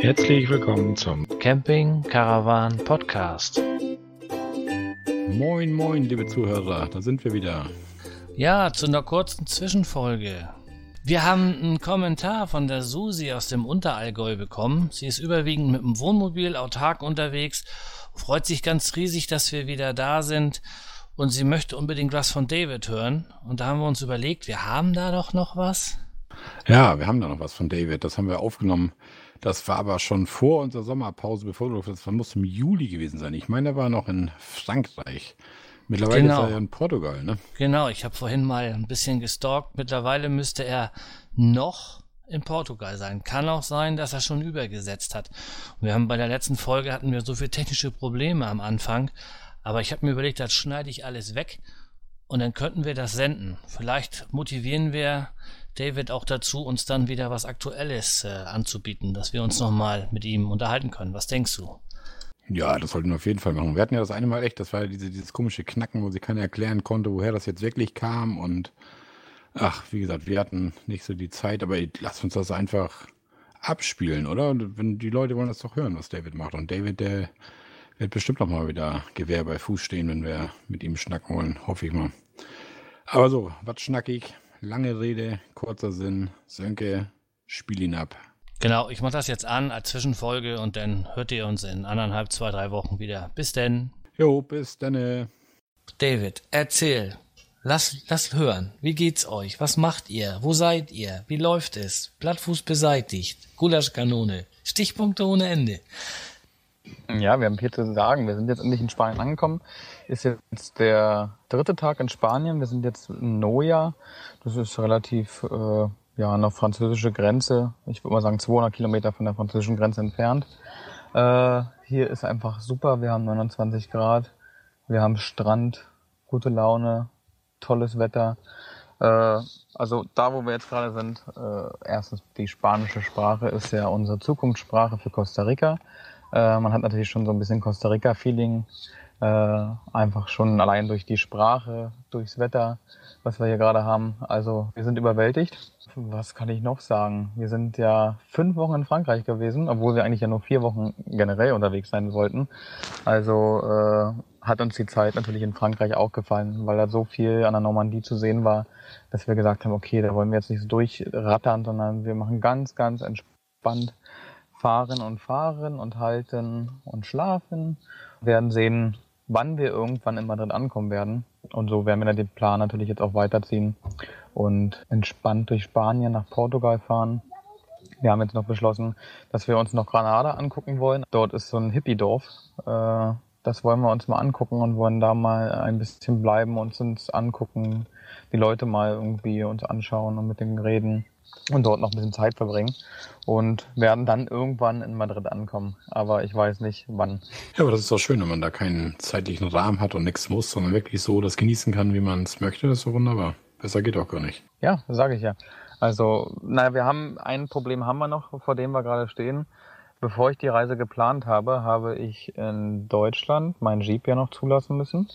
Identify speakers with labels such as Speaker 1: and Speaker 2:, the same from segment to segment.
Speaker 1: Herzlich willkommen zum
Speaker 2: Camping Caravan Podcast.
Speaker 1: Moin, moin, liebe Zuhörer, da sind wir wieder.
Speaker 2: Ja, zu einer kurzen Zwischenfolge. Wir haben einen Kommentar von der Susi aus dem Unterallgäu bekommen. Sie ist überwiegend mit dem Wohnmobil autark unterwegs, freut sich ganz riesig, dass wir wieder da sind und sie möchte unbedingt was von David hören. Und da haben wir uns überlegt, wir haben da doch noch was.
Speaker 1: Ja, wir haben da noch was von David. Das haben wir aufgenommen. Das war aber schon vor unserer Sommerpause, bevor du das war, muss im Juli gewesen sein. Ich meine, er war noch in Frankreich. Mittlerweile
Speaker 2: Genau.
Speaker 1: ist er ja in Portugal, ne?
Speaker 2: Genau, ich habe vorhin mal ein bisschen gestalkt. Mittlerweile müsste er noch in Portugal sein. Kann auch sein, dass er schon übergesetzt hat. Und wir haben bei der letzten Folge hatten wir so viele technische Probleme am Anfang. Aber ich habe mir überlegt, das schneide ich alles weg und dann könnten wir das senden. Vielleicht motivieren wir David auch dazu, uns dann wieder was Aktuelles äh, anzubieten, dass wir uns nochmal mit ihm unterhalten können. Was denkst du?
Speaker 1: Ja, das sollten wir auf jeden Fall machen. Wir hatten ja das eine Mal echt, das war diese, dieses komische Knacken, wo sie keiner erklären konnte, woher das jetzt wirklich kam. Und ach, wie gesagt, wir hatten nicht so die Zeit, aber lass uns das einfach abspielen, oder? Wenn die Leute wollen das doch hören, was David macht. Und David, der wird bestimmt noch mal wieder Gewehr bei Fuß stehen, wenn wir mit ihm schnacken wollen, hoffe ich mal. Aber so, was schnackig, lange Rede, kurzer Sinn. Sönke, spiel ihn ab.
Speaker 2: Genau, ich mache das jetzt an als Zwischenfolge und dann hört ihr uns in anderthalb, zwei, drei Wochen wieder. Bis denn.
Speaker 1: Jo, bis dann. äh.
Speaker 2: David, erzähl. Lass, lass hören. Wie geht's euch? Was macht ihr? Wo seid ihr? Wie läuft es? Blattfuß beseitigt. Gulaschkanone. Stichpunkte ohne Ende.
Speaker 3: Ja, wir haben viel zu sagen. Wir sind jetzt endlich in Spanien angekommen. Ist jetzt der dritte Tag in Spanien. Wir sind jetzt in Noja. Das ist relativ äh, ja an der französischen Grenze. Ich würde mal sagen 200 Kilometer von der französischen Grenze entfernt. Äh, hier ist einfach super. Wir haben 29 Grad. Wir haben Strand, gute Laune, tolles Wetter. Äh, also da, wo wir jetzt gerade sind, äh, erstens die spanische Sprache ist ja unsere Zukunftssprache für Costa Rica. Äh, man hat natürlich schon so ein bisschen Costa Rica-Feeling, äh, einfach schon allein durch die Sprache, durchs Wetter, was wir hier gerade haben. Also wir sind überwältigt. Was kann ich noch sagen? Wir sind ja fünf Wochen in Frankreich gewesen, obwohl wir eigentlich ja nur vier Wochen generell unterwegs sein wollten. Also äh, hat uns die Zeit natürlich in Frankreich auch gefallen, weil da so viel an der Normandie zu sehen war, dass wir gesagt haben, okay, da wollen wir jetzt nicht so durchrattern, sondern wir machen ganz, ganz entspannt fahren und fahren und halten und schlafen. Wir werden sehen, wann wir irgendwann in Madrid ankommen werden. Und so werden wir dann den Plan natürlich jetzt auch weiterziehen und entspannt durch Spanien nach Portugal fahren. Wir haben jetzt noch beschlossen, dass wir uns noch Granada angucken wollen. Dort ist so ein Hippie-Dorf. Äh, Das wollen wir uns mal angucken und wollen da mal ein bisschen bleiben und uns angucken, die Leute mal irgendwie uns anschauen und mit denen reden und dort noch ein bisschen Zeit verbringen und werden dann irgendwann in Madrid ankommen. Aber ich weiß nicht wann.
Speaker 1: Ja, aber das ist doch schön, wenn man da keinen zeitlichen Rahmen hat und nichts muss, sondern wirklich so das genießen kann, wie man es möchte. Das ist so wunderbar. Besser geht auch gar nicht.
Speaker 3: Ja, sage ich ja. Also, naja, wir haben ein Problem haben wir noch, vor dem wir gerade stehen. Bevor ich die Reise geplant habe, habe ich in Deutschland meinen Jeep ja noch zulassen müssen.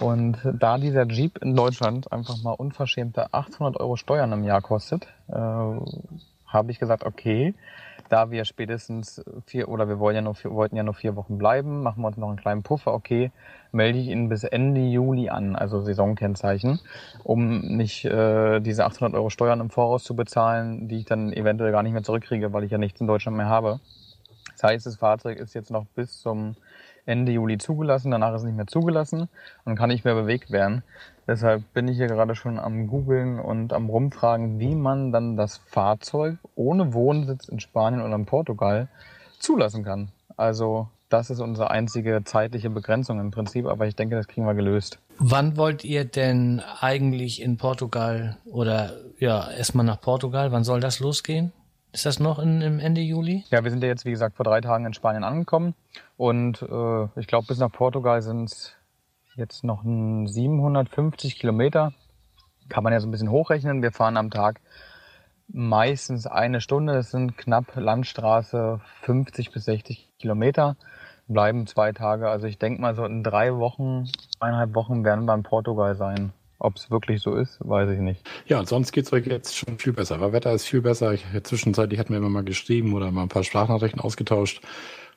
Speaker 3: Und da dieser Jeep in Deutschland einfach mal unverschämte 800 Euro Steuern im Jahr kostet, äh, habe ich gesagt, okay, da wir spätestens vier oder wir wollen ja nur vier, wollten ja nur vier Wochen bleiben, machen wir uns noch einen kleinen Puffer, okay, melde ich ihn bis Ende Juli an, also Saisonkennzeichen, um nicht äh, diese 800 Euro Steuern im Voraus zu bezahlen, die ich dann eventuell gar nicht mehr zurückkriege, weil ich ja nichts in Deutschland mehr habe. Das heißt, das Fahrzeug ist jetzt noch bis zum Ende Juli zugelassen, danach ist es nicht mehr zugelassen und kann nicht mehr bewegt werden. Deshalb bin ich hier gerade schon am Googeln und am Rumfragen, wie man dann das Fahrzeug ohne Wohnsitz in Spanien oder in Portugal zulassen kann. Also das ist unsere einzige zeitliche Begrenzung im Prinzip, aber ich denke, das kriegen wir gelöst.
Speaker 2: Wann wollt ihr denn eigentlich in Portugal oder ja, erstmal nach Portugal? Wann soll das losgehen? Ist das noch in, im Ende Juli?
Speaker 3: Ja, wir sind ja jetzt, wie gesagt, vor drei Tagen in Spanien angekommen und äh, ich glaube, bis nach Portugal sind es jetzt noch ein 750 Kilometer. Kann man ja so ein bisschen hochrechnen. Wir fahren am Tag meistens eine Stunde. Das sind knapp Landstraße 50 bis 60 Kilometer. Bleiben zwei Tage. Also ich denke mal so in drei Wochen, eineinhalb Wochen werden wir in Portugal sein. Ob es wirklich so ist, weiß ich nicht.
Speaker 1: Ja, und sonst geht's euch jetzt schon viel besser. Weil Wetter ist viel besser. Ich, zwischenzeitlich hatten wir immer mal geschrieben oder mal ein paar Sprachnachrichten ausgetauscht.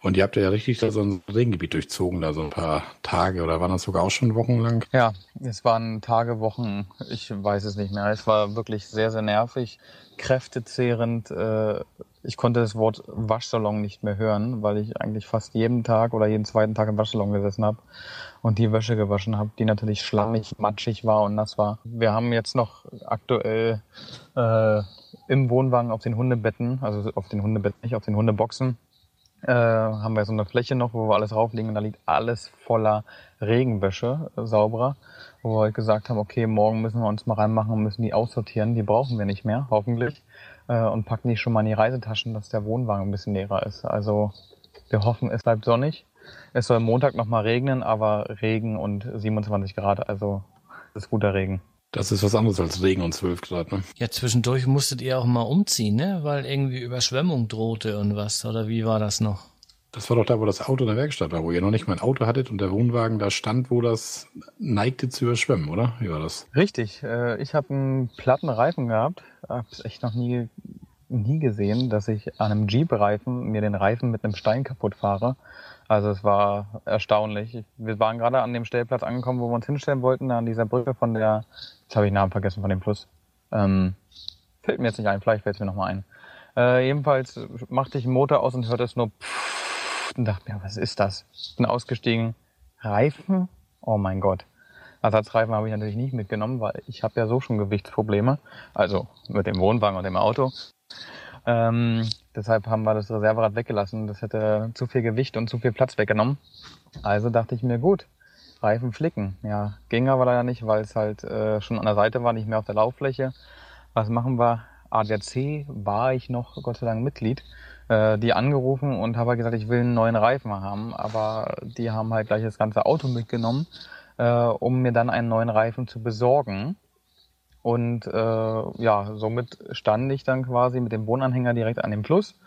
Speaker 1: Und ihr habt ja richtig da so ein Regengebiet durchzogen, da so ein paar Tage oder waren das sogar auch schon wochenlang?
Speaker 3: Ja, es waren Tage, Wochen, ich weiß es nicht mehr. Es war wirklich sehr, sehr nervig, kräftezehrend. Äh, ich konnte das Wort Waschsalon nicht mehr hören, weil ich eigentlich fast jeden Tag oder jeden zweiten Tag im Waschsalon gesessen habe und die Wäsche gewaschen habe, die natürlich schlammig, matschig war und nass war. Wir haben jetzt noch aktuell äh, im Wohnwagen auf den Hundebetten, also auf den Hundebetten, nicht auf den Hundeboxen, äh, haben wir so eine Fläche noch, wo wir alles rauflegen und da liegt alles voller Regenwäsche, äh, sauberer, wo wir heute gesagt haben, okay, morgen müssen wir uns mal reinmachen und müssen die aussortieren, die brauchen wir nicht mehr, hoffentlich, äh, und packen die schon mal in die Reisetaschen, dass der Wohnwagen ein bisschen leerer ist. Also wir hoffen, es bleibt sonnig. Es soll Montag nochmal regnen, aber Regen und 27 Grad, also das ist guter Regen.
Speaker 1: Das ist was anderes als Regen und 12 Grad, ne?
Speaker 2: Ja, zwischendurch musstet ihr auch mal umziehen, ne? Weil irgendwie Überschwemmung drohte und was. Oder wie war das noch?
Speaker 1: Das war doch da, wo das Auto in der Werkstatt war, wo ihr noch nicht mal ein Auto hattet und der Wohnwagen da stand, wo das neigte zu überschwemmen, oder? Wie war das?
Speaker 3: Richtig. Äh, ich habe einen platten Reifen gehabt. Hab's echt noch nie, nie gesehen, dass ich an einem Jeep-Reifen mir den Reifen mit einem Stein kaputt fahre. Also es war erstaunlich. Wir waren gerade an dem Stellplatz angekommen, wo wir uns hinstellen wollten, an dieser Brücke von der, jetzt habe ich den Namen vergessen von dem Fluss. Ähm, fällt mir jetzt nicht ein, vielleicht fällt es mir nochmal ein. Äh, jedenfalls machte ich den Motor aus und hörte es nur pfff und dachte mir, was ist das? Bin ausgestiegen. Reifen? Oh mein Gott. Ersatzreifen habe ich natürlich nicht mitgenommen, weil ich habe ja so schon Gewichtsprobleme. Also mit dem Wohnwagen und dem Auto. Ähm, deshalb haben wir das Reserverad weggelassen. Das hätte zu viel Gewicht und zu viel Platz weggenommen. Also dachte ich mir, gut, Reifen flicken. Ja, ging aber leider nicht, weil es halt äh, schon an der Seite war, nicht mehr auf der Lauffläche. Was machen wir? ADAC war ich noch Gott sei Dank Mitglied, äh, die angerufen und habe halt gesagt, ich will einen neuen Reifen haben, aber die haben halt gleich das ganze Auto mitgenommen, äh, um mir dann einen neuen Reifen zu besorgen. Und äh, ja, somit stand ich dann quasi mit dem Wohnanhänger direkt an dem Fluss.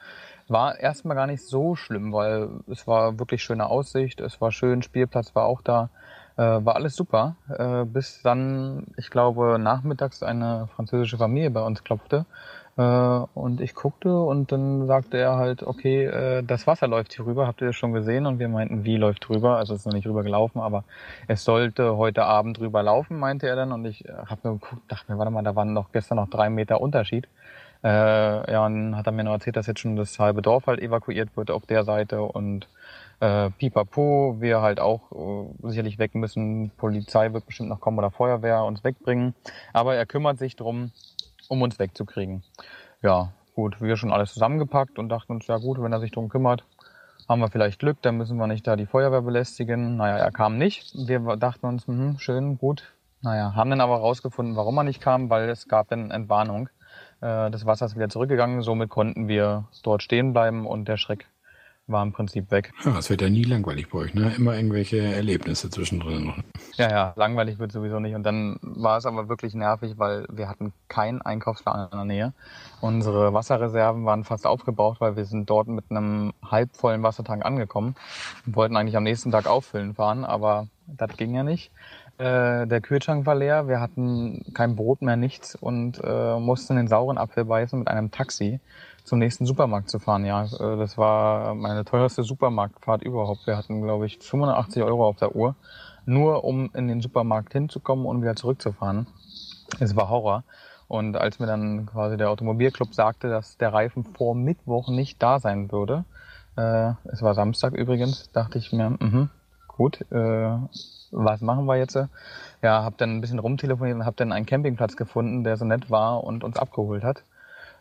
Speaker 3: War erstmal gar nicht so schlimm, weil es war wirklich schöne Aussicht, es war schön, Spielplatz war auch da, äh, war alles super. Äh, bis dann, ich glaube, nachmittags eine französische Familie bei uns klopfte und ich guckte und dann sagte er halt, okay, äh, das Wasser läuft hier rüber, habt ihr das schon gesehen? Und wir meinten, wie läuft rüber? Also es ist noch nicht rüber gelaufen, aber es sollte heute Abend rüber laufen, meinte er dann. Und ich habe mir geguckt, dachte mir, warte mal, da waren noch gestern noch drei Meter Unterschied. Äh, ja, und dann hat er mir noch erzählt, dass jetzt schon das halbe Dorf halt evakuiert wird auf der Seite und äh, pipapo, wir halt auch äh, sicherlich weg müssen. Polizei wird bestimmt noch kommen oder Feuerwehr uns wegbringen. Aber er kümmert sich drum, um uns wegzukriegen. Ja, gut, wir schon alles zusammengepackt und dachten uns, ja gut, wenn er sich drum kümmert, haben wir vielleicht Glück, dann müssen wir nicht da die Feuerwehr belästigen. Naja, er kam nicht. Wir dachten uns, mh, schön, gut. Naja, haben dann aber rausgefunden, warum er nicht kam, weil es gab dann Entwarnung. Äh, das Wasser ist wieder zurückgegangen, somit konnten wir dort stehen bleiben und der Schreck war im Prinzip weg.
Speaker 1: Ja, es wird ja nie langweilig bei euch, ne? Immer irgendwelche Erlebnisse zwischendrin noch.
Speaker 3: Ja, ja, langweilig wird sowieso nicht. Und dann war es aber wirklich nervig, weil wir hatten keinen Einkaufsladen in der Nähe. Unsere Wasserreserven waren fast aufgebraucht, weil wir sind dort mit einem halbvollen Wassertank angekommen und wollten eigentlich am nächsten Tag auffüllen fahren, aber das ging ja nicht. Äh, der Kühlschrank war leer, wir hatten kein Brot mehr, nichts und äh, mussten den sauren Apfel beißen mit einem Taxi zum nächsten Supermarkt zu fahren. Ja, äh, das war meine teuerste Supermarktfahrt überhaupt. Wir hatten, glaube ich, 85 Euro auf der Uhr, nur um in den Supermarkt hinzukommen und wieder zurückzufahren. Es war Horror. Und als mir dann quasi der Automobilclub sagte, dass der Reifen vor Mittwoch nicht da sein würde, äh, es war Samstag übrigens, dachte ich mir, mh, gut, äh, was machen wir jetzt? Ja, habe dann ein bisschen rumtelefoniert und habe dann einen Campingplatz gefunden, der so nett war und uns abgeholt hat.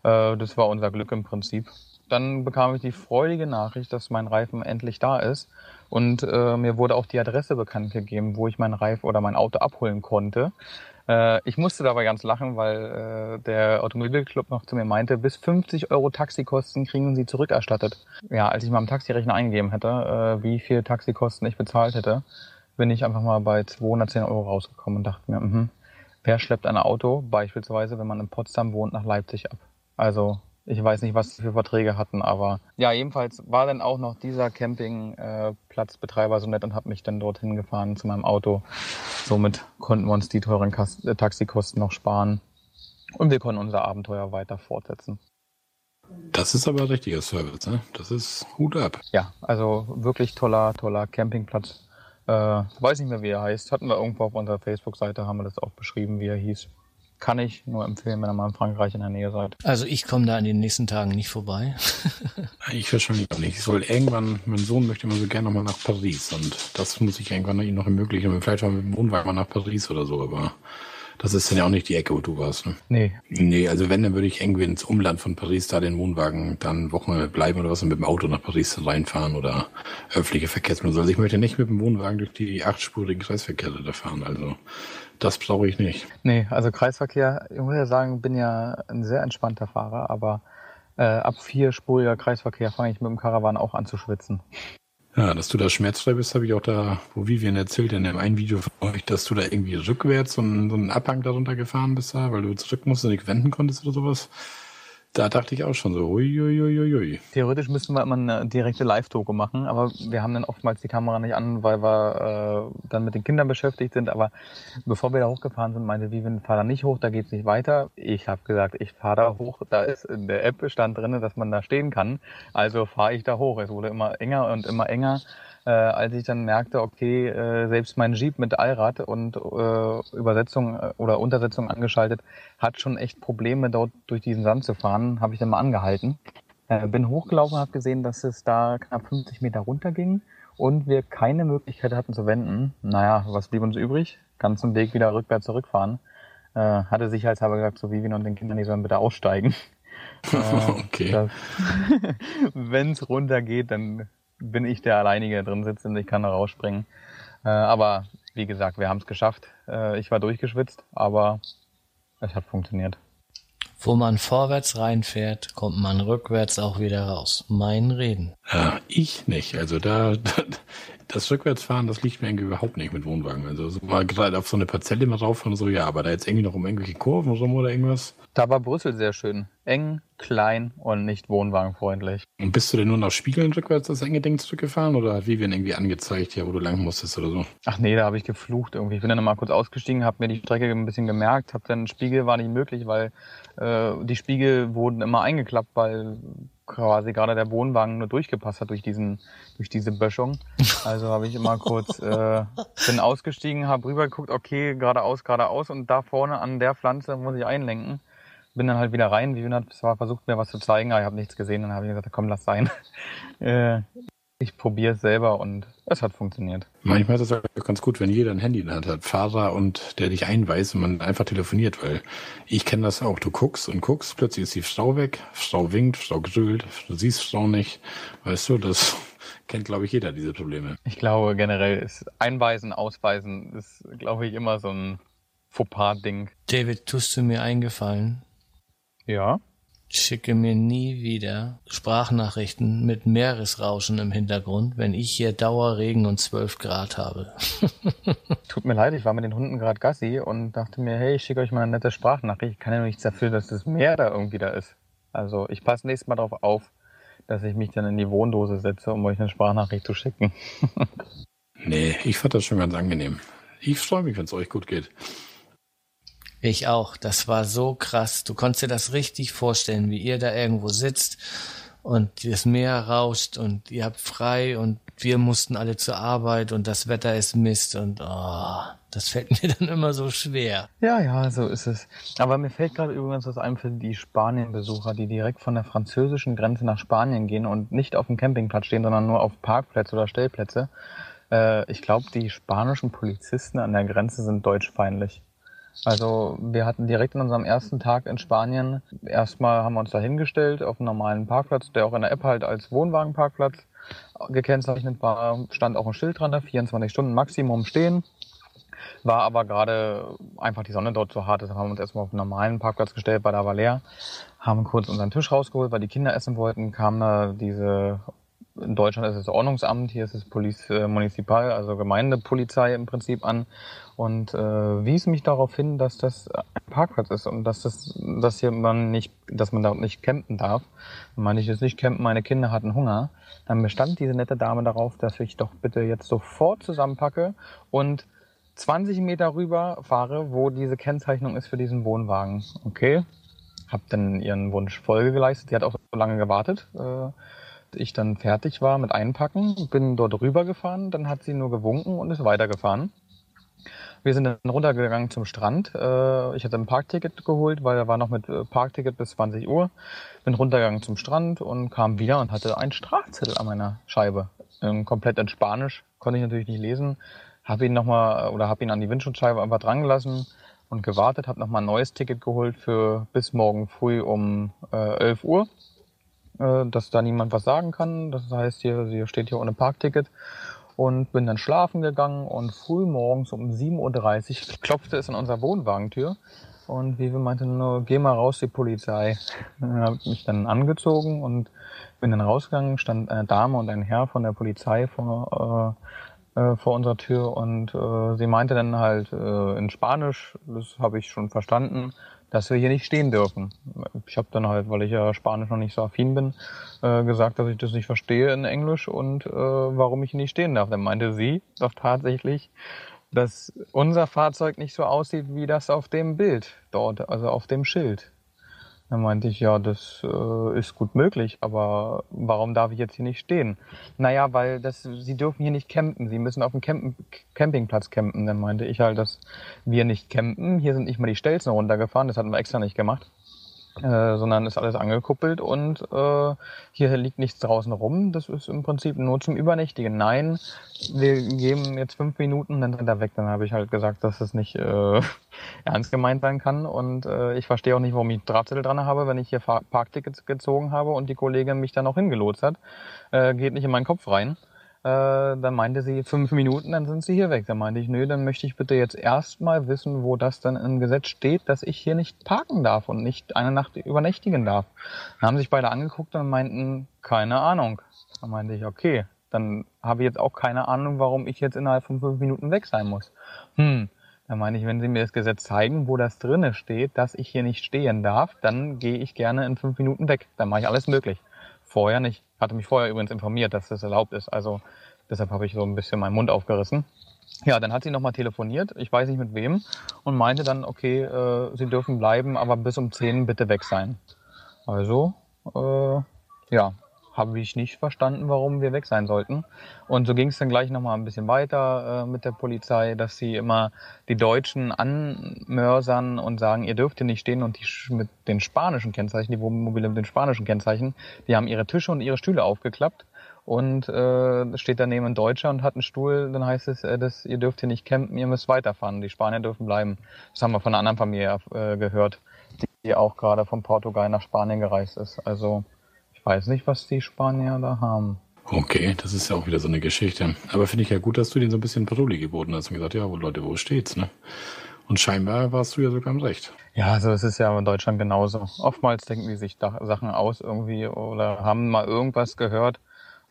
Speaker 3: Äh, das war unser Glück im Prinzip. Dann bekam ich die freudige Nachricht, dass mein Reifen endlich da ist. Und äh, mir wurde auch die Adresse bekannt gegeben, wo ich mein Reifen oder mein Auto abholen konnte. Äh, ich musste dabei ganz lachen, weil äh, der Automobilclub noch zu mir meinte, bis 50 Euro Taxikosten kriegen Sie zurückerstattet. Ja, als ich mal im Taxirechner eingegeben hätte, äh, wie viel Taxikosten ich bezahlt hätte, bin ich einfach mal bei 210 Euro rausgekommen und dachte mir, mh, wer schleppt ein Auto, beispielsweise wenn man in Potsdam wohnt, nach Leipzig ab? Also Ich weiß nicht, was sie für Verträge hatten, aber ja, jedenfalls war dann auch noch dieser Campingplatzbetreiber so nett und hat mich dann dorthin gefahren zu meinem Auto. Somit konnten wir uns die teuren Kas äh, Taxikosten noch sparen und wir konnten unser Abenteuer weiter fortsetzen.
Speaker 1: Das ist aber richtiger Service, ne? Das ist Hut ab.
Speaker 3: Ja, also wirklich toller, toller Campingplatz. Äh, weiß nicht mehr, wie er heißt. Hatten wir irgendwo auf unserer Facebook-Seite, haben wir das auch beschrieben, wie er hieß. Kann ich nur empfehlen, wenn ihr mal in Frankreich in der Nähe seid.
Speaker 2: Also ich komme da in den nächsten Tagen nicht vorbei.
Speaker 1: ich wahrscheinlich auch nicht. Ich soll irgendwann, mein Sohn möchte immer so gerne nochmal nach Paris und das muss ich irgendwann ihm noch ermöglichen. Vielleicht mal mit dem Wohnwagen mal nach Paris oder so, aber das ist dann ja auch nicht die Ecke, wo du warst, ne?
Speaker 3: Nee.
Speaker 1: Nee, also wenn, dann würde ich irgendwie ins Umland von Paris da den Wohnwagen dann Wochen bleiben oder was und mit dem Auto nach Paris reinfahren oder öffentliche Verkehrsmittel. Also ich möchte nicht mit dem Wohnwagen durch die achtspurigen Kreisverkehre da fahren. Also das brauche ich nicht.
Speaker 3: Nee, also Kreisverkehr, ich muss ja sagen, bin ja ein sehr entspannter Fahrer, aber äh, ab vierspuriger Kreisverkehr fange ich mit dem Karawan auch an zu schwitzen.
Speaker 1: Ja, dass du da schmerzfrei bist, habe ich auch da, wo Vivian erzählt in dem einen Video von euch, dass du da irgendwie rückwärts so einen, so einen Abhang darunter gefahren bist, da, weil du zurück musst und nicht wenden konntest oder sowas. Da dachte ich auch schon so, huiuiuiui.
Speaker 3: Theoretisch müssten wir immer eine direkte Live-Togo machen, aber wir haben dann oftmals die Kamera nicht an, weil wir äh, dann mit den Kindern beschäftigt sind. Aber bevor wir da hochgefahren sind, meinte Vivian, fahr da nicht hoch, da geht's nicht weiter. Ich habe gesagt, ich fahre da hoch. Da ist in der App stand drin, dass man da stehen kann. Also fahre ich da hoch. Es wurde immer enger und immer enger äh, als ich dann merkte, okay, äh, selbst mein Jeep mit Allrad und äh, Übersetzung äh, oder Untersetzung angeschaltet hat schon echt Probleme, dort durch diesen Sand zu fahren, habe ich dann mal angehalten. Äh, bin hochgelaufen, habe gesehen, dass es da knapp 50 Meter runter ging und wir keine Möglichkeit hatten zu wenden. Naja, was blieb uns übrig? Ganzen Weg wieder rückwärts zurückfahren. Äh, hatte sicherheitshalber gesagt, so Vivian und den Kindern, die sollen bitte aussteigen.
Speaker 1: okay.
Speaker 3: Wenn es runtergeht, dann bin ich der Alleinige, der drin sitzt und ich kann da rausspringen. Äh, aber wie gesagt, wir haben es geschafft. Äh, ich war durchgeschwitzt, aber es hat funktioniert.
Speaker 2: Wo man vorwärts reinfährt, kommt man rückwärts auch wieder raus. Mein Reden.
Speaker 1: Ja, ich nicht. Also da, das Rückwärtsfahren, das liegt mir irgendwie überhaupt nicht mit Wohnwagen. Also so mal gerade auf so eine Parzelle mal und so, ja, aber da jetzt irgendwie noch um irgendwelche Kurven rum oder irgendwas.
Speaker 3: Da war Brüssel sehr schön. Eng, klein und nicht wohnwagenfreundlich.
Speaker 1: Und bist du denn nur nach Spiegeln rückwärts das enge Ding zurückgefahren oder hat Vivian irgendwie angezeigt, ja, wo du lang musstest oder so?
Speaker 3: Ach nee, da habe ich geflucht irgendwie. Ich bin dann mal kurz ausgestiegen, habe mir die Strecke ein bisschen gemerkt, habe dann Spiegel war nicht möglich, weil äh, die Spiegel wurden immer eingeklappt, weil quasi gerade der Wohnwagen nur durchgepasst hat durch diesen durch diese Böschung. Also habe ich immer kurz äh, bin ausgestiegen, habe rübergeguckt, okay, geradeaus, geradeaus und da vorne an der Pflanze muss ich einlenken. Bin dann halt wieder rein. Vivian hat zwar versucht mir was zu zeigen, aber ich habe nichts gesehen. Dann habe ich gesagt, komm, lass sein. äh, ich probiere es selber und es hat funktioniert.
Speaker 1: Manchmal ist es auch ganz gut, wenn jeder ein Handy in der Hand hat, Fahrer und der dich einweist und man einfach telefoniert, weil ich kenne das auch. Du guckst und guckst, plötzlich ist die Frau weg, Frau winkt, Frau grölt, du siehst Frau nicht. Weißt du, das kennt, glaube ich, jeder diese Probleme.
Speaker 3: Ich glaube generell ist Einweisen, Ausweisen ist, glaube ich, immer so ein Fauxpas-Ding.
Speaker 2: David, tust du mir eingefallen?
Speaker 3: Ja.
Speaker 2: Schicke mir nie wieder Sprachnachrichten mit Meeresrauschen im Hintergrund, wenn ich hier Dauerregen und 12 Grad habe.
Speaker 3: Tut mir leid, ich war mit den Hunden gerade Gassi und dachte mir, hey, ich schicke euch mal eine nette Sprachnachricht. Ich kann ja nur nichts dafür, dass das Meer da irgendwie da ist. Also ich passe nächstes Mal darauf auf, dass ich mich dann in die Wohndose setze, um euch eine Sprachnachricht zu schicken.
Speaker 1: nee, ich fand das schon ganz angenehm. Ich freue mich, wenn es euch gut geht.
Speaker 2: Ich auch. Das war so krass. Du konntest dir das richtig vorstellen, wie ihr da irgendwo sitzt und das Meer rauscht und ihr habt frei und wir mussten alle zur Arbeit und das Wetter ist Mist und oh, das fällt mir dann immer so schwer.
Speaker 3: Ja, ja, so ist es. Aber mir fällt gerade übrigens was ein für die Spanien-Besucher, die direkt von der französischen Grenze nach Spanien gehen und nicht auf dem Campingplatz stehen, sondern nur auf Parkplätze oder Stellplätze. Äh, ich glaube, die spanischen Polizisten an der Grenze sind deutschfeindlich. Also wir hatten direkt an unserem ersten Tag in Spanien, erstmal haben wir uns da hingestellt auf einen normalen Parkplatz, der auch in der App halt als Wohnwagenparkplatz gekennzeichnet war, stand auch ein Schild dran, da 24 Stunden Maximum stehen. War aber gerade einfach die Sonne dort so hart, deshalb haben wir uns erstmal auf einen normalen Parkplatz gestellt bei der Valer, haben kurz unseren Tisch rausgeholt, weil die Kinder essen wollten, kam da diese in Deutschland ist es Ordnungsamt, hier ist es Police äh, Municipal, also Gemeindepolizei im Prinzip an und äh, wies mich darauf hin, dass das ein Parkplatz ist und dass das, dass hier man nicht, dass man da nicht campen darf. Meine ich jetzt nicht campen, meine Kinder hatten Hunger. Dann bestand diese nette Dame darauf, dass ich doch bitte jetzt sofort zusammenpacke und 20 Meter rüber fahre, wo diese Kennzeichnung ist für diesen Wohnwagen. Okay, hab dann ihren Wunsch Folge geleistet. Die hat auch so lange gewartet. Äh, ich dann fertig war mit Einpacken, bin dort rübergefahren, dann hat sie nur gewunken und ist weitergefahren. Wir sind dann runtergegangen zum Strand. Äh, ich hatte ein Parkticket geholt, weil er war noch mit äh, Parkticket bis 20 Uhr. Bin runtergegangen zum Strand und kam wieder und hatte einen Strafzettel an meiner Scheibe. Komplett in Spanisch, konnte ich natürlich nicht lesen. Habe ihn nochmal oder habe ihn an die Windschutzscheibe einfach dran gelassen und gewartet, habe nochmal ein neues Ticket geholt für bis morgen früh um äh, 11 Uhr äh, dass da niemand was sagen kann. Das heißt, hier, hier steht hier ohne Parkticket. Und bin dann schlafen gegangen und früh morgens um 7.30 Uhr klopfte es an unserer Wohnwagentür. Und Vive meinte nur, geh mal raus, die Polizei. Dann habe ich mich dann angezogen und bin dann rausgegangen, stand eine Dame und ein Herr von der Polizei vor, äh, äh, vor unserer Tür und äh, sie meinte dann halt äh, in Spanisch, das habe ich schon verstanden, dass wir hier nicht stehen dürfen. Ich habe dann halt, weil ich ja Spanisch noch nicht so affin bin, äh, gesagt, dass ich das nicht verstehe in Englisch und äh, warum ich nicht stehen darf. Dann meinte sie doch tatsächlich, dass unser Fahrzeug nicht so aussieht wie das auf dem Bild dort, also auf dem Schild. Dann meinte ich, ja, das äh, ist gut möglich, aber warum darf ich jetzt hier nicht stehen? Naja, weil das, sie dürfen hier nicht campen, sie müssen auf dem Campen, Campingplatz campen. Dann meinte ich halt, dass wir nicht campen, hier sind nicht mal die Stelzen runtergefahren, das hatten wir extra nicht gemacht. Äh, sondern ist alles angekuppelt und äh, hier liegt nichts draußen rum. Das ist im Prinzip nur zum Übernächtigen. Nein, wir geben jetzt fünf Minuten, dann rennt er weg. Dann habe ich halt gesagt, dass es nicht äh, ernst gemeint sein kann und äh, ich verstehe auch nicht, warum ich Drahtzettel dran habe, wenn ich hier Parktickets gezogen habe und die Kollegin mich dann auch hingelotst hat. Äh, geht nicht in meinen Kopf rein. Äh, dann meinte sie fünf Minuten, dann sind sie hier weg. Dann meinte ich, nö, dann möchte ich bitte jetzt erstmal wissen, wo das dann im Gesetz steht, dass ich hier nicht parken darf und nicht eine Nacht übernächtigen darf. Dann haben sich beide angeguckt und meinten, keine Ahnung. Dann meinte ich, okay, dann habe ich jetzt auch keine Ahnung, warum ich jetzt innerhalb von fünf Minuten weg sein muss. Hm, dann meine ich, wenn Sie mir das Gesetz zeigen, wo das drinne steht, dass ich hier nicht stehen darf, dann gehe ich gerne in fünf Minuten weg. Dann mache ich alles möglich. Vorher nicht. Hatte mich vorher übrigens informiert, dass das erlaubt ist. Also deshalb habe ich so ein bisschen meinen Mund aufgerissen. Ja, dann hat sie nochmal telefoniert, ich weiß nicht mit wem, und meinte dann, okay, äh, sie dürfen bleiben, aber bis um 10 bitte weg sein. Also, äh, ja, habe ich nicht verstanden, warum wir weg sein sollten. Und so ging es dann gleich nochmal ein bisschen weiter äh, mit der Polizei, dass sie immer die Deutschen anmörsern und sagen, ihr dürft hier nicht stehen und die mit den spanischen Kennzeichen, die Wohnmobile mit den spanischen Kennzeichen, die haben ihre Tische und ihre Stühle aufgeklappt und äh, steht daneben ein Deutscher und hat einen Stuhl, dann heißt es, äh, dass ihr dürft hier nicht campen, ihr müsst weiterfahren, die Spanier dürfen bleiben. Das haben wir von einer anderen Familie äh, gehört, die auch gerade von Portugal nach Spanien gereist ist. Also weiß nicht, was die Spanier da haben.
Speaker 1: Okay, das ist ja auch wieder so eine Geschichte. Aber finde ich ja gut, dass du denen so ein bisschen Paroli geboten hast und gesagt, ja, wo Leute, wo steht's, ne? Und scheinbar warst du ja sogar im Recht.
Speaker 3: Ja, also es ist ja in Deutschland genauso. Oftmals denken die sich Sachen aus irgendwie oder haben mal irgendwas gehört.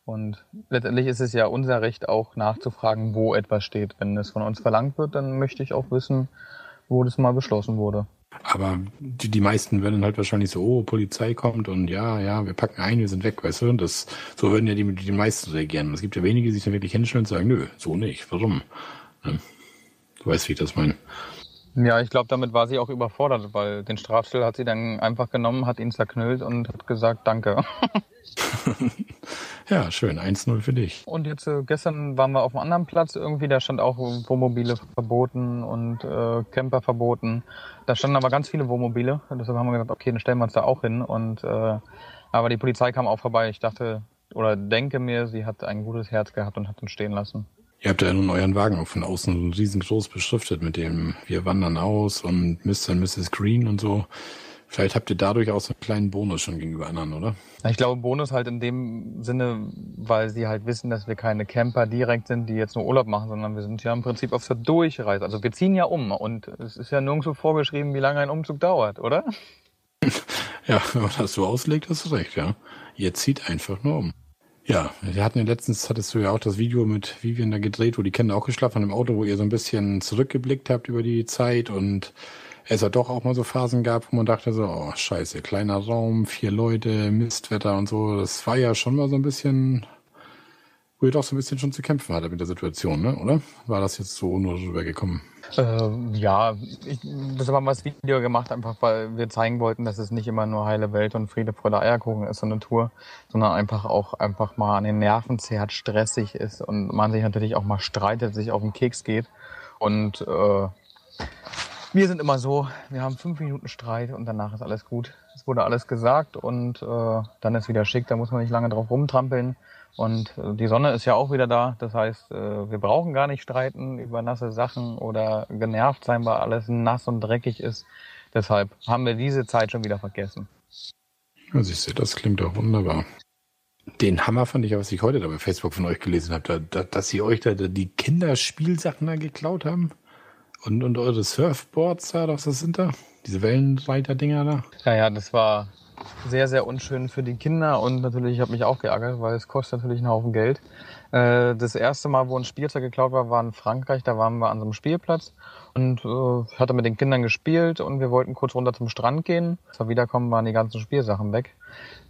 Speaker 3: Und letztendlich ist es ja unser Recht auch nachzufragen, wo etwas steht. Wenn es von uns verlangt wird, dann möchte ich auch wissen, wo das mal beschlossen wurde.
Speaker 1: Aber die, die meisten würden halt wahrscheinlich so, oh, Polizei kommt und ja, ja, wir packen ein, wir sind weg, weißt du? Und das, so würden ja die, die meisten reagieren. Es gibt ja wenige, die sich dann wirklich hinstellen und sagen, nö, so nicht, warum? Ne? Du weißt, wie ich das meine.
Speaker 3: Ja, ich glaube, damit war sie auch überfordert, weil den Strafzettel hat sie dann einfach genommen, hat ihn zerknüllt und hat gesagt, danke.
Speaker 1: ja, schön. 1-0 für dich.
Speaker 3: Und jetzt äh, gestern waren wir auf einem anderen Platz irgendwie, da stand auch Wohnmobile verboten und äh, Camper verboten. Da standen aber ganz viele Wohnmobile. Deshalb haben wir gesagt, okay, dann stellen wir uns da auch hin. Und äh, aber die Polizei kam auch vorbei. Ich dachte oder denke mir, sie hat ein gutes Herz gehabt und hat uns stehen lassen.
Speaker 1: Ihr habt ja nun euren Wagen auch von außen riesengroß beschriftet mit dem Wir wandern aus und Mr. und Mrs. Green und so. Vielleicht habt ihr dadurch auch so einen kleinen Bonus schon gegenüber anderen, oder?
Speaker 3: Ich glaube, Bonus halt in dem Sinne, weil sie halt wissen, dass wir keine Camper direkt sind, die jetzt nur Urlaub machen, sondern wir sind ja im Prinzip auf der Durchreise. Also wir ziehen ja um und es ist ja nirgendwo vorgeschrieben, wie lange ein Umzug dauert, oder?
Speaker 1: ja, wenn man das so auslegt, hast du recht, ja. Ihr zieht einfach nur um. Ja, wir hatten ja letztens, hattest du ja auch das Video mit Vivian da gedreht, wo die Kinder auch geschlafen haben im Auto, wo ihr so ein bisschen zurückgeblickt habt über die Zeit und es ja doch auch mal so Phasen gab, wo man dachte so, oh scheiße, kleiner Raum, vier Leute, Mistwetter und so. Das war ja schon mal so ein bisschen, wo ihr doch so ein bisschen schon zu kämpfen hattet mit der Situation, ne? oder? War das jetzt so nur rübergekommen?
Speaker 3: Äh, ja, ich, das haben wir das Video gemacht, einfach weil wir zeigen wollten, dass es nicht immer nur heile Welt und Friede, Freude, Eierkuchen ist, so eine Tour, sondern einfach auch einfach mal an den Nerven zehrt, stressig ist und man sich natürlich auch mal streitet, sich auf den Keks geht. Und äh, wir sind immer so, wir haben fünf Minuten Streit und danach ist alles gut. Es wurde alles gesagt und äh, dann ist wieder schick, da muss man nicht lange drauf rumtrampeln. Und äh, die Sonne ist ja auch wieder da. Das heißt, äh, wir brauchen gar nicht streiten über nasse Sachen oder genervt sein, weil alles nass und dreckig ist. Deshalb haben wir diese Zeit schon wieder vergessen.
Speaker 1: Ja, siehst du, das klingt doch wunderbar. Den Hammer fand ich, was ich heute da bei Facebook von euch gelesen habe, da, da, dass sie euch da die Kinderspielsachen da geklaut haben. Und, und eure Surfboards da, was das sind da? Diese Wellenreiter-Dinger da?
Speaker 3: Ja, ja, das war sehr, sehr unschön für die Kinder und natürlich habe mich auch geärgert, weil es kostet natürlich einen Haufen Geld. Äh, das erste Mal, wo ein Spielzeug geklaut war, war in Frankreich. Da waren wir an so einem Spielplatz und äh, hatte mit den Kindern gespielt und wir wollten kurz runter zum Strand gehen. Als wiederkommen, waren die ganzen Spielsachen weg.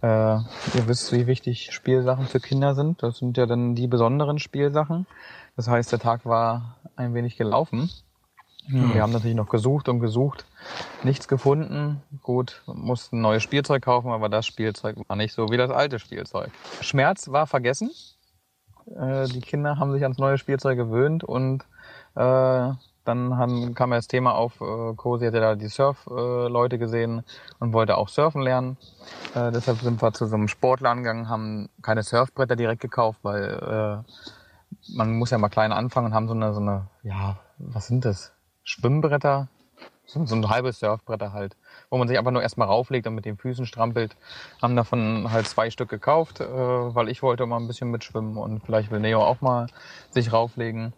Speaker 3: Äh, ihr wisst, wie wichtig Spielsachen für Kinder sind. Das sind ja dann die besonderen Spielsachen. Das heißt, der Tag war ein wenig gelaufen. Wir haben natürlich noch gesucht und gesucht, nichts gefunden. Gut, mussten neues Spielzeug kaufen, aber das Spielzeug war nicht so wie das alte Spielzeug. Schmerz war vergessen. Äh, die Kinder haben sich ans neue Spielzeug gewöhnt und äh, dann kam das Thema auf, äh, Cosi hatte da die Surf-Leute gesehen und wollte auch surfen lernen. Deshalb sind wir zu so einem Sportler gegangen, haben keine Surfbretter direkt gekauft, weil man muss ja mal klein anfangen und haben so eine, so eine, ja, was sind das? Schwimmbretter, so, so ein halbes Surfbretter halt, wo man sich einfach nur erstmal rauflegt und mit den Füßen strampelt. Haben davon halt zwei Stück gekauft, äh, weil ich wollte mal ein bisschen mitschwimmen und vielleicht will Neo auch mal sich rauflegen.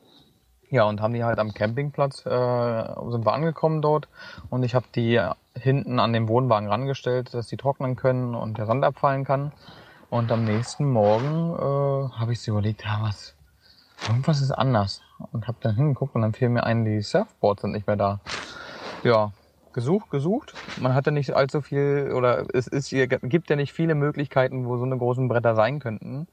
Speaker 3: Ja, und haben die halt am Campingplatz, äh, sind wir angekommen dort und ich habe die hinten an den Wohnwagen rangestellt, dass die trocknen können und der Sand abfallen kann. Und am nächsten Morgen äh, habe ich sie überlegt, ja, was, irgendwas ist anders. Und habe dann hingeguckt und dann fiel mir ein, die Surfboards sind nicht mehr da. Ja, gesucht, gesucht. Man hatte nicht allzu viel oder es ist, gibt ja nicht viele Möglichkeiten, wo so eine großen Bretter sein könnten.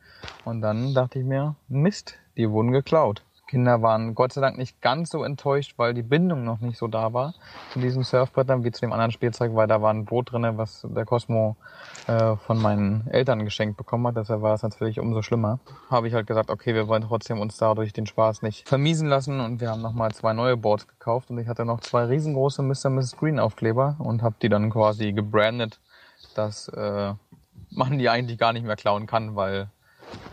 Speaker 3: Und dann dachte ich mir, Mist, die wurden geklaut. Kinder waren Gott sei Dank nicht ganz so enttäuscht, weil die Bindung noch nicht so da war zu diesen Surfbrettern wie zu dem anderen Spielzeug, weil da war ein Boot drinne, was der Cosmo äh, von meinen Eltern geschenkt bekommen hat. Deshalb war es natürlich umso schlimmer. Habe ich halt gesagt, okay, wir wollen trotzdem uns dadurch den Spaß nicht vermiesen lassen und wir haben nochmal zwei neue Boards gekauft und ich hatte noch zwei riesengroße Mr. Mrs. Green Aufkleber und habe die dann quasi gebrandet, dass äh, man die eigentlich gar nicht mehr klauen kann, weil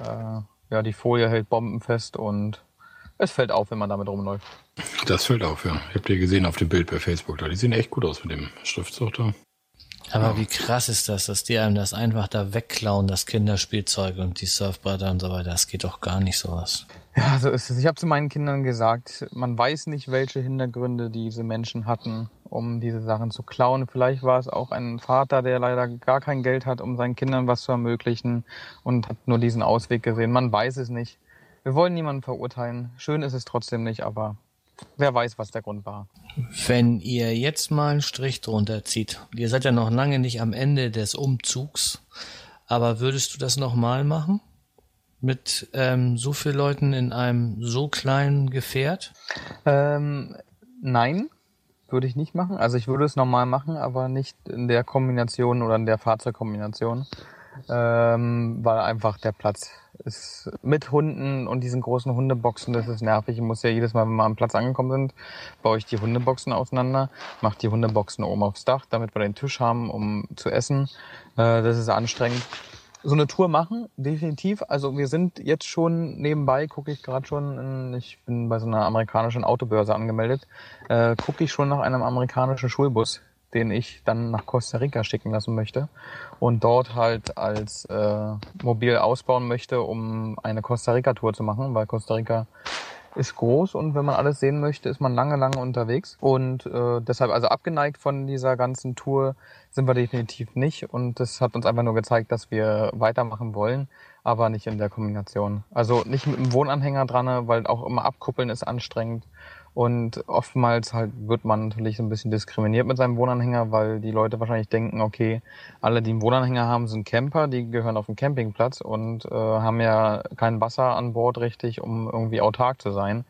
Speaker 3: äh, ja die Folie hält bombenfest und es fällt auf, wenn man damit rumläuft.
Speaker 1: Das fällt auf, ja. Ich habe dir gesehen auf dem Bild bei Facebook da. Die sehen echt gut aus mit dem Schriftzug da.
Speaker 2: Aber ja. wie krass ist das, dass die einem das einfach da wegklauen, das Kinderspielzeug und die Surfbretter und so weiter. Das geht doch gar nicht sowas.
Speaker 3: Ja, so ist es. Ich habe zu meinen Kindern gesagt, man weiß nicht, welche Hintergründe diese Menschen hatten, um diese Sachen zu klauen. Vielleicht war es auch ein Vater, der leider gar kein Geld hat, um seinen Kindern was zu ermöglichen und hat nur diesen Ausweg gesehen. Man weiß es nicht. Wir wollen niemanden verurteilen. Schön ist es trotzdem nicht, aber wer weiß, was der Grund war.
Speaker 2: Wenn ihr jetzt mal einen Strich drunter zieht, ihr seid ja noch lange nicht am Ende des Umzugs, aber würdest du das nochmal machen? Mit ähm, so vielen Leuten in einem so kleinen Gefährt?
Speaker 3: Ähm, nein, würde ich nicht machen. Also ich würde es nochmal machen, aber nicht in der Kombination oder in der Fahrzeugkombination, ähm, weil einfach der Platz ist mit Hunden und diesen großen Hundeboxen, das ist nervig. Ich muss ja jedes Mal, wenn wir am Platz angekommen sind, baue ich die Hundeboxen auseinander, mache die Hundeboxen oben aufs Dach, damit wir den Tisch haben, um zu essen. Äh, das ist anstrengend. So eine Tour machen, definitiv. Also wir sind jetzt schon nebenbei, gucke ich gerade schon, in, ich bin bei so einer amerikanischen Autobörse angemeldet, äh, gucke ich schon nach einem amerikanischen Schulbus, den ich dann nach Costa Rica schicken lassen möchte und dort halt als äh, mobil ausbauen möchte, um eine Costa Rica Tour zu machen, weil Costa Rica ist groß und wenn man alles sehen möchte, ist man lange, lange unterwegs. Und äh, deshalb, also abgeneigt von dieser ganzen Tour sind wir definitiv nicht. Und das hat uns einfach nur gezeigt, dass wir weitermachen wollen, aber nicht in der Kombination. Also nicht mit dem Wohnanhänger dran, weil auch immer abkuppeln ist anstrengend. Und oftmals halt wird man natürlich so ein bisschen diskriminiert mit seinem Wohnanhänger, weil die Leute wahrscheinlich denken, okay, alle, die einen Wohnanhänger haben, sind Camper, die gehören auf den Campingplatz und äh, haben ja kein Wasser an Bord richtig, um irgendwie autark zu sein.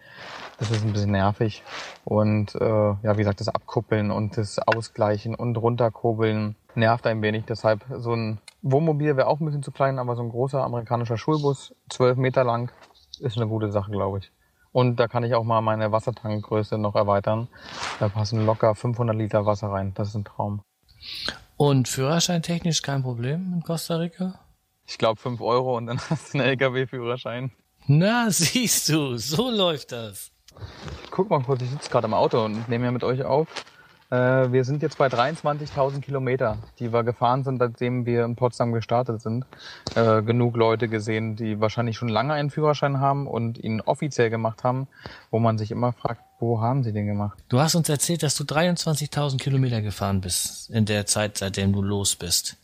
Speaker 3: Das ist ein bisschen nervig. Und äh, ja, wie gesagt, das Abkuppeln und das Ausgleichen und runterkurbeln nervt ein wenig. Deshalb so ein Wohnmobil wäre auch ein bisschen zu klein, aber so ein großer amerikanischer Schulbus, zwölf Meter lang, ist eine gute Sache, glaube ich. Und da kann ich auch mal meine Wassertankgröße noch erweitern. Da passen locker 500 Liter Wasser rein. Das ist ein Traum.
Speaker 2: Und Führerschein technisch kein Problem in Costa Rica?
Speaker 3: Ich glaube 5 Euro und dann hast du einen LKW-Führerschein.
Speaker 2: Na, siehst du, so läuft das.
Speaker 3: Guck mal kurz, ich sitze gerade im Auto und nehme ja mit euch auf. Äh, wir sind jetzt bei 23.000 Kilometer, die wir gefahren sind, seitdem wir in Potsdam gestartet sind. Äh, genug Leute gesehen, die wahrscheinlich schon lange einen Führerschein haben und ihn offiziell gemacht haben, wo man sich immer fragt, wo haben sie den gemacht?
Speaker 2: Du hast uns erzählt, dass du 23.000 Kilometer gefahren bist in der Zeit, seitdem du los bist.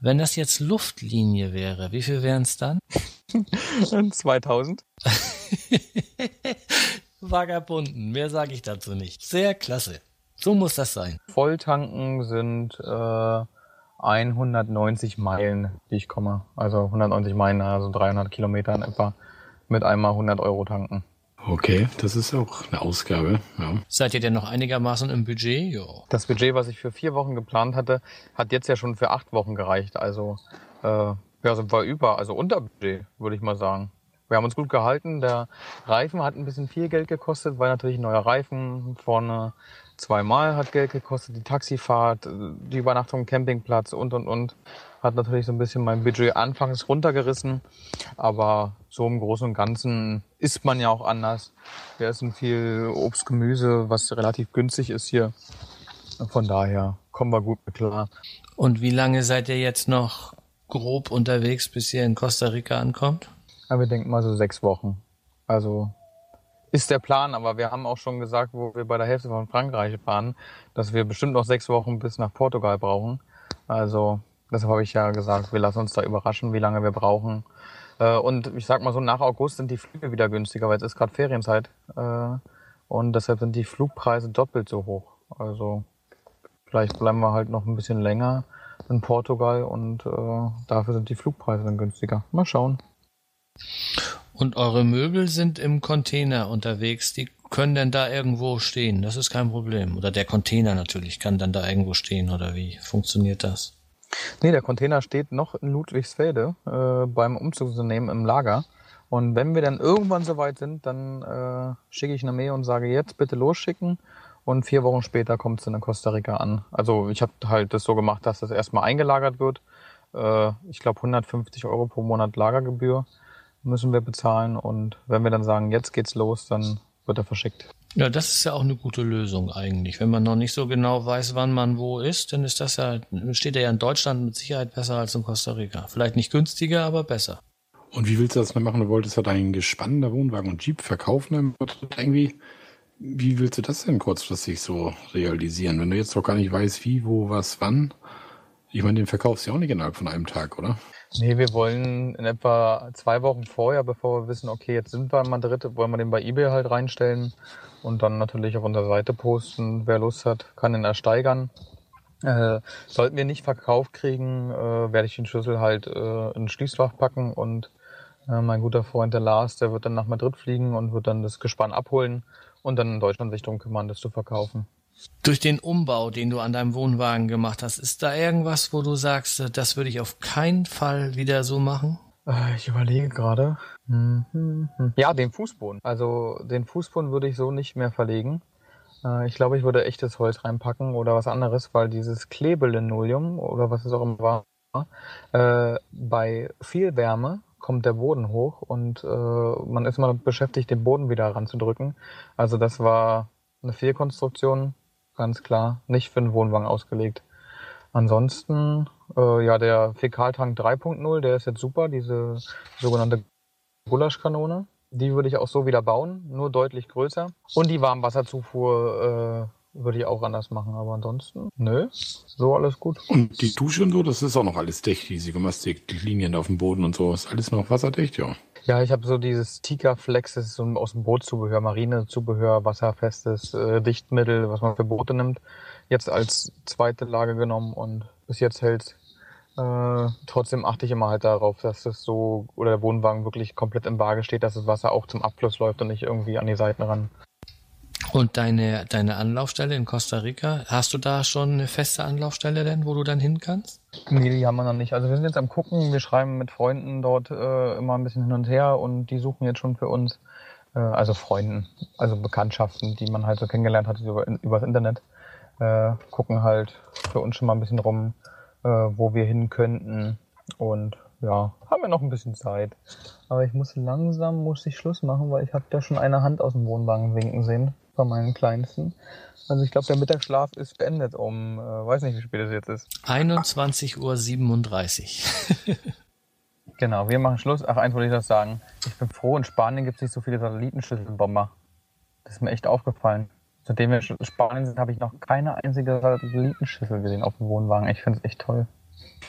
Speaker 2: Wenn das jetzt Luftlinie wäre, wie viel wären es dann?
Speaker 3: 2000.
Speaker 2: Vagabunden, mehr sage ich dazu nicht. Sehr klasse. So muss das sein.
Speaker 3: Volltanken sind äh, 190 Meilen, die ich komme. Also 190 Meilen, also 300 Kilometer in etwa. Mit einmal 100 Euro tanken.
Speaker 1: Okay, das ist auch eine Ausgabe. Ja.
Speaker 2: Seid ihr denn noch einigermaßen im Budget? Jo.
Speaker 3: Das Budget, was ich für vier Wochen geplant hatte, hat jetzt ja schon für acht Wochen gereicht. Also äh, ja, sind wir über, also unter Budget, würde ich mal sagen. Wir haben uns gut gehalten. Der Reifen hat ein bisschen viel Geld gekostet, weil natürlich ein neuer Reifen vorne zweimal hat Geld gekostet, die Taxifahrt, die Übernachtung im Campingplatz und und und. Hat natürlich so ein bisschen mein Budget anfangs runtergerissen, aber so im Großen und Ganzen isst man ja auch anders. Wir essen viel Obst, Gemüse, was relativ günstig ist hier. Von daher kommen wir gut mit klar.
Speaker 2: Und wie lange seid ihr jetzt noch grob unterwegs, bis ihr in Costa Rica ankommt?
Speaker 3: Ja, wir denken mal so sechs Wochen. Also ist der Plan, aber wir haben auch schon gesagt, wo wir bei der Hälfte von Frankreich waren, dass wir bestimmt noch sechs Wochen bis nach Portugal brauchen. Also deshalb habe ich ja gesagt, wir lassen uns da überraschen, wie lange wir brauchen. Äh, und ich sag mal so, nach August sind die Flüge wieder günstiger, weil es ist gerade Ferienzeit. Äh, und deshalb sind die Flugpreise doppelt so hoch. Also vielleicht bleiben wir halt noch ein bisschen länger in Portugal und äh, dafür sind die Flugpreise dann günstiger. Mal schauen.
Speaker 2: Und eure Möbel sind im Container unterwegs, die können denn da irgendwo stehen, das ist kein Problem. Oder der Container natürlich kann dann da irgendwo stehen, oder wie funktioniert das?
Speaker 3: Nee, der Container steht noch in Ludwigsfelde äh, beim Umzugsunternehmen im Lager. Und wenn wir dann irgendwann soweit sind, dann äh, schicke ich eine Mail und sage jetzt bitte losschicken. Und vier Wochen später kommt es in Costa Rica an. Also ich habe halt das so gemacht, dass das erstmal eingelagert wird. Äh, ich glaube 150 Euro pro Monat Lagergebühr müssen wir bezahlen und wenn wir dann sagen, jetzt geht's los, dann wird er verschickt.
Speaker 2: Ja, das ist ja auch eine gute Lösung eigentlich. Wenn man noch nicht so genau weiß, wann man wo ist, dann ist das ja, steht er ja in Deutschland mit Sicherheit besser als in Costa Rica. Vielleicht nicht günstiger, aber besser.
Speaker 1: Und wie willst du das mal machen? Du wolltest ja deinen gespannter Wohnwagen und Jeep verkaufen, irgendwie. Wie willst du das denn kurzfristig so realisieren? Wenn du jetzt noch gar nicht weißt, wie, wo, was, wann. Ich meine, den verkaufst du ja auch nicht innerhalb von einem Tag, oder?
Speaker 3: Nee, wir wollen in etwa zwei Wochen vorher, bevor wir wissen, okay, jetzt sind wir in Madrid, wollen wir den bei eBay halt reinstellen und dann natürlich auf unserer Seite posten. Wer Lust hat, kann ihn ersteigern. Äh, sollten wir nicht verkauft kriegen, äh, werde ich den Schlüssel halt äh, in Schließfach packen und äh, mein guter Freund der Lars, der wird dann nach Madrid fliegen und wird dann das Gespann abholen und dann in Deutschland sich darum kümmern, das zu verkaufen.
Speaker 2: Durch den Umbau, den du an deinem Wohnwagen gemacht hast, ist da irgendwas, wo du sagst, äh, das würde ich auf keinen Fall wieder so machen?
Speaker 3: Äh, ich überlege gerade. Mhm. Ja, den Fußboden. Also den Fußboden würde ich so nicht mehr verlegen. Äh, ich glaube, ich würde echtes Holz reinpacken oder was anderes, weil dieses Klebelinoleum oder was es auch immer war, bei viel Wärme kommt der Boden hoch und man ist immer beschäftigt, den Boden wieder ranzudrücken. Also das war eine Fehlkonstruktion ganz klar nicht für einen Wohnwagen ausgelegt. Ansonsten, äh, ja, der Fäkaltank 3.0, der ist jetzt super, diese sogenannte Gulaschkanone. Die würde ich auch so wieder bauen, nur deutlich größer. Und die Warmwasserzufuhr äh, würde ich auch anders machen. Aber ansonsten, nö, so alles gut.
Speaker 1: Und die Dusche und so, das ist auch noch alles dicht, diese die Linien auf dem Boden und so, ist alles noch wasserdicht, ja.
Speaker 3: Ja, ich habe so dieses Tika Flex, das ist so aus dem Bootzubehör, Marinezubehör, wasserfestes äh, Dichtmittel, was man für Boote nimmt, jetzt als zweite Lage genommen und bis jetzt hält äh, trotzdem achte ich immer halt darauf, dass es so oder der Wohnwagen wirklich komplett im Waage steht, dass das Wasser auch zum Abfluss läuft und nicht irgendwie an die Seiten ran.
Speaker 2: Und deine, deine Anlaufstelle in Costa Rica, hast du da schon eine feste Anlaufstelle denn, wo du dann hin kannst?
Speaker 3: Nee, die haben wir noch nicht. Also wir sind jetzt am gucken, wir schreiben mit Freunden dort äh, immer ein bisschen hin und her und die suchen jetzt schon für uns, äh, also Freunden, also Bekanntschaften, die man halt so kennengelernt hat über, übers Internet, äh, gucken halt für uns schon mal ein bisschen rum, äh, wo wir hin könnten. Und ja, haben wir noch ein bisschen Zeit. Aber ich muss langsam, muss ich Schluss machen, weil ich habe da schon eine Hand aus dem Wohnwagen winken sehen von meinen Kleinsten. Also ich glaube, der Mittagsschlaf ist beendet um, äh, weiß nicht, wie spät es jetzt ist.
Speaker 2: 21.37
Speaker 3: Uhr. genau, wir machen Schluss. Ach, eins wollte ich noch sagen. Ich bin froh, in Spanien gibt es nicht so viele Satellitenschüsselbomber. Das ist mir echt aufgefallen. Seitdem wir in Spanien sind, habe ich noch keine einzige Satellitenschüssel gesehen auf dem Wohnwagen. Ich finde es echt toll.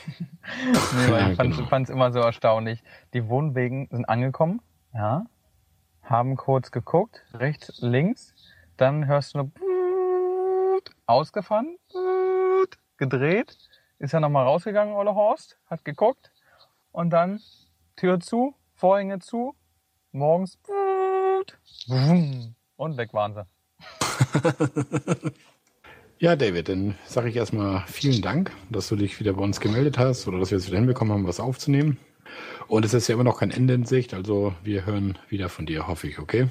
Speaker 3: nee, weil ich fand es immer so erstaunlich. Die Wohnwegen sind angekommen, ja, haben kurz geguckt, rechts, links, dann hörst du nur ausgefahren, gedreht, ist ja nochmal rausgegangen, Olle Horst, hat geguckt und dann Tür zu, Vorhänge zu, morgens und weg waren sie.
Speaker 1: ja, David, dann sage ich erstmal vielen Dank, dass du dich wieder bei uns gemeldet hast oder dass wir es wieder hinbekommen haben, was aufzunehmen. Und es ist ja immer noch kein Ende in Sicht, also wir hören wieder von dir, hoffe ich, okay?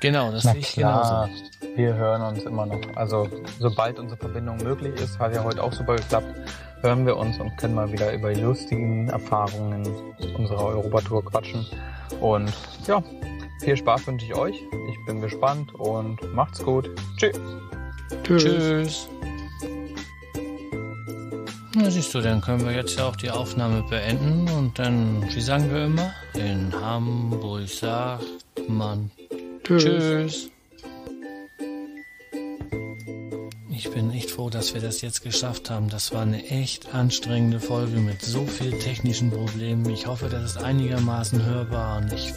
Speaker 2: Genau, das sehe ich genauso.
Speaker 3: Wir hören uns immer noch. Also sobald unsere Verbindung möglich ist, hat ja heute auch super geklappt, hören wir uns und können mal wieder über die lustigen Erfahrungen unserer Europatour quatschen. Und ja, viel Spaß wünsche ich euch. Ich bin gespannt und macht's gut. Tschüss.
Speaker 2: Tschüss. Tschüss. Na siehst du, dann können wir jetzt ja auch die Aufnahme beenden und dann, wie sagen wir immer, in Hamburg sagt man Tschüss. Tschüss. Ich bin echt froh, dass wir das jetzt geschafft haben. Das war eine echt anstrengende Folge mit so vielen technischen Problemen. Ich hoffe, das ist einigermaßen hörbar und ich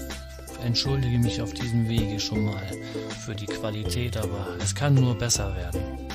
Speaker 2: entschuldige mich auf diesem Wege schon mal für die Qualität, aber es kann nur besser werden.